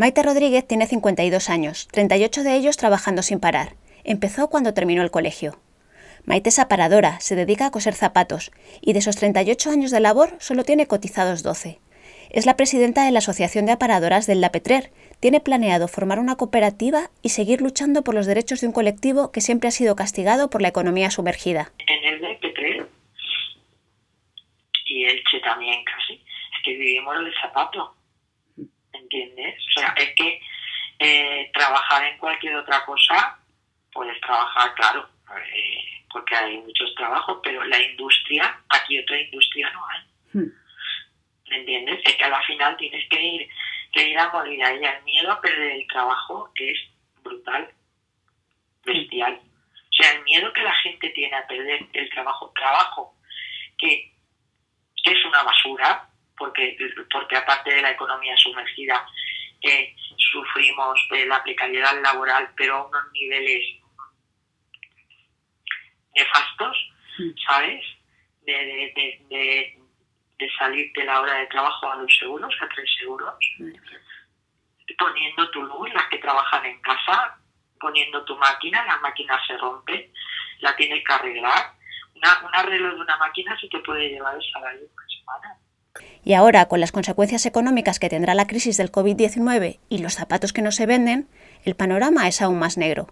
Maite Rodríguez tiene 52 años, 38 de ellos trabajando sin parar. Empezó cuando terminó el colegio. Maite es aparadora, se dedica a coser zapatos y de esos 38 años de labor solo tiene cotizados 12. Es la presidenta de la Asociación de Aparadoras del Lapetrer. Tiene planeado formar una cooperativa y seguir luchando por los derechos de un colectivo que siempre ha sido castigado por la economía sumergida. En el Lapetrer y Elche también casi, es que vivimos el zapato ¿entiendes? O sea, es que eh, trabajar en cualquier otra cosa, puedes trabajar, claro, eh, porque hay muchos trabajos, pero la industria, aquí otra industria no hay. Hmm. ¿Me entiendes? Es que a la final tienes que ir, que ir a morir ahí. El miedo a perder el trabajo es brutal, bestial. O sea, el miedo que la gente tiene a perder el trabajo, trabajo que es una basura, porque, porque aparte de la economía sumergida, eh, sufrimos de la precariedad laboral, pero a unos niveles nefastos. ¿sabes? De, de, de, de, salir de la hora de trabajo a dos seguros, a tres seguros, poniendo tu luz, las que trabajan en casa, poniendo tu máquina, la máquina se rompe, la tienes que arreglar. Una, un arreglo de una máquina se te puede llevar el salario de una semana. Y ahora, con las consecuencias económicas que tendrá la crisis del COVID-19 y los zapatos que no se venden, el panorama es aún más negro.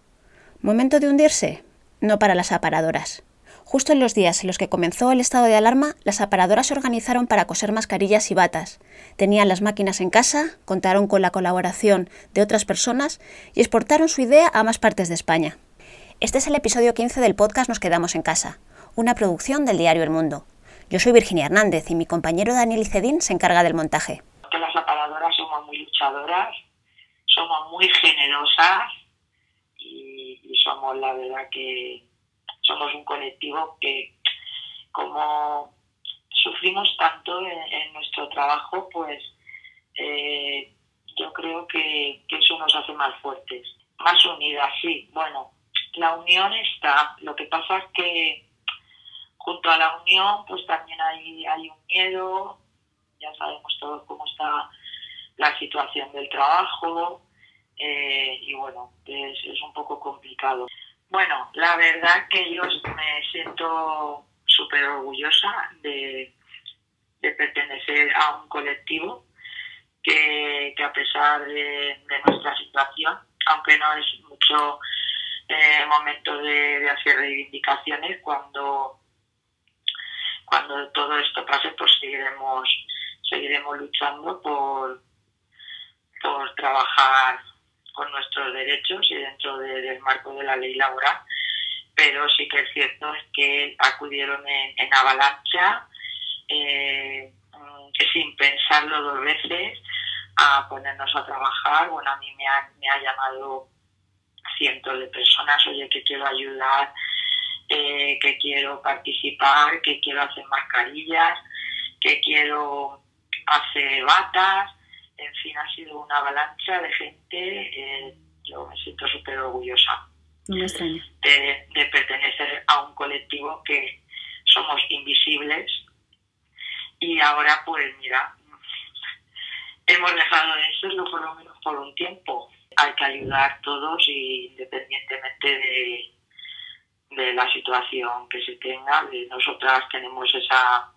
¿Momento de hundirse? No para las aparadoras. Justo en los días en los que comenzó el estado de alarma, las aparadoras se organizaron para coser mascarillas y batas. Tenían las máquinas en casa, contaron con la colaboración de otras personas y exportaron su idea a más partes de España. Este es el episodio 15 del podcast Nos quedamos en casa, una producción del diario El Mundo. Yo soy Virginia Hernández y mi compañero Daniel Icedín se encarga del montaje. las aparadoras somos muy luchadoras, somos muy generosas y, somos la verdad que somos un colectivo que como sufrimos tanto en, nuestro trabajo, pues eh, yo creo que, que, eso nos hace más fuertes, más unidas, sí. Bueno, la unión está. Lo que pasa es que junto a la unión, pues también hay, hay un miedo, ya sabemos todos cómo está la situación del trabajo, eh, y bueno, es, un poco complicado. Bueno, la verdad que yo me siento súper orgullosa de, pertenecer a un colectivo que, a pesar de, nuestra situación, aunque no es mucho eh, momento de, de, hacer reivindicaciones, cuando cuando todo esto pase, pues seguiremos, seguiremos luchando por, por trabajar con nuestros derechos y dentro del marco de la ley laboral. Pero sí que es cierto es que acudieron en, avalancha, eh, sin pensarlo dos veces, a ponernos a trabajar. Bueno, a mí me ha, me ha llamado cientos de personas, oye, que quiero ayudar, que quiero participar, que quiero hacer mascarillas, que quiero hacer batas, en fin, ha sido una avalancha de gente, eh, yo me siento súper orgullosa de, de pertenecer a un colectivo que somos invisibles. Y ahora pues mira, hemos dejado de serlo por lo menos por un tiempo. Hay que ayudar todos y independientemente de, de la situación que se tenga. De nosotras tenemos esa,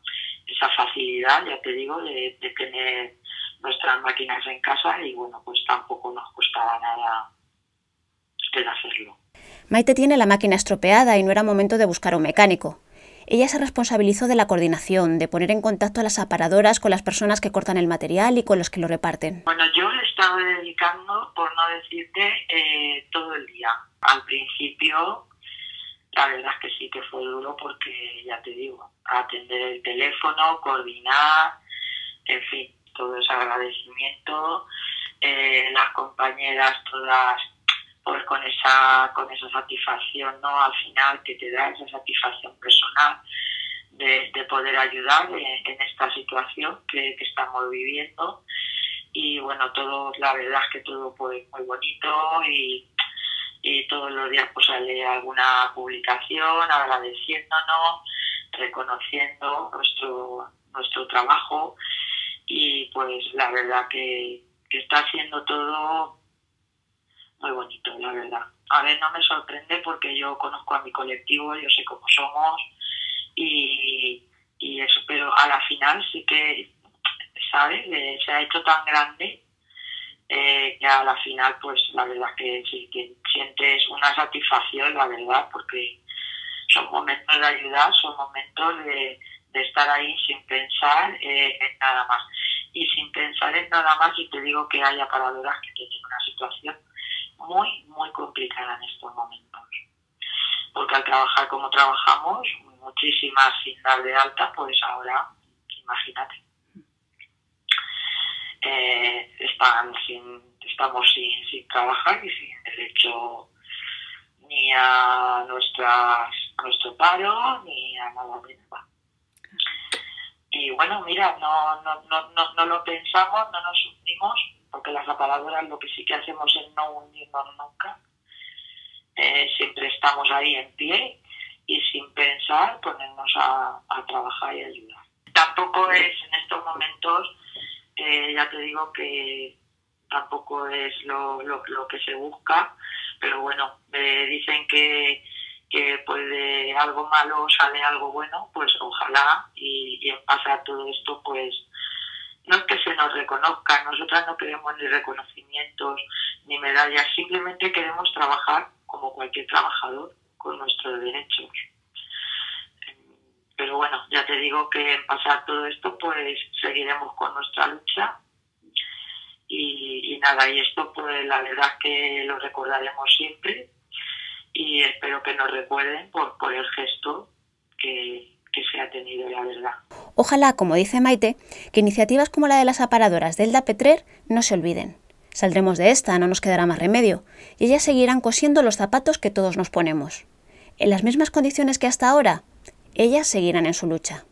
esa facilidad, ya te digo, de, tener nuestras máquinas en casa y bueno, pues tampoco nos costaba nada el hacerlo. Maite tiene la máquina estropeada y no era momento de buscar un mecánico. Ella se responsabilizó de la coordinación, de poner en contacto a las aparadoras con las personas que cortan el material y con los que lo reparten. Bueno, yo le estaba dedicando, por no decirte, eh, todo el día. Al principio la verdad es que sí que fue duro porque, ya te digo, atender el teléfono, coordinar, en fin, todo ese agradecimiento, eh, las compañeras todas pues con esa con esa satisfacción no al final que te da esa satisfacción personal de, poder ayudar en, esta situación que, que, estamos viviendo. Y bueno todo la verdad es que todo fue muy bonito y y todos los días pues sale alguna publicación agradeciéndonos, reconociendo nuestro, nuestro trabajo y pues la verdad que, que está haciendo todo muy bonito, la verdad. A ver, no me sorprende porque yo conozco a mi colectivo, yo sé cómo somos y, y eso, pero a la final sí que, ¿sabes? Eh, se ha hecho tan grande eh, que a la final, pues la verdad que sí que sientes una satisfacción, la verdad, porque son momentos de ayudar, son momentos de, de estar ahí sin pensar en nada más. Y sin pensar en nada más, y te digo que hay aparadoras que tienen una situación muy, muy complicada en estos momentos. Porque al trabajar como trabajamos, muchísimas sin dar de alta, pues ahora, imagínate. Eh, están sin, estamos sin, sin trabajar y sin derecho ni a nuestras nuestro paro ni a nada de. Y bueno, mira, no, no, no, no, no lo pensamos, no nos unimos, porque las aparadoras lo que sí que hacemos es no unirnos nunca. Eh, siempre estamos ahí en pie y sin pensar ponernos a, a trabajar y ayudar. Tampoco es en estos momentos, eh, ya te digo que tampoco es lo, lo, que se busca, pero bueno, eh, dicen que que pues de algo malo sale algo bueno, pues ojalá y, y en base a todo esto pues no es que se nos reconozca, nosotras no queremos ni reconocimientos ni medallas, simplemente queremos trabajar como cualquier trabajador con nuestros derechos. Pero bueno, ya te digo que en pasar todo esto pues seguiremos con nuestra lucha y, nada, y esto pues la verdad que lo recordaremos siempre y espero que nos recuerden por, por el gesto que, que se ha tenido, la verdad. Ojalá, como dice Maite, que iniciativas como la de las aparadoras de Elda Petrer no se olviden. Saldremos de esta, no nos quedará más remedio, y ellas seguirán cosiendo los zapatos que todos nos ponemos. En las mismas condiciones que hasta ahora, ellas seguirán en su lucha.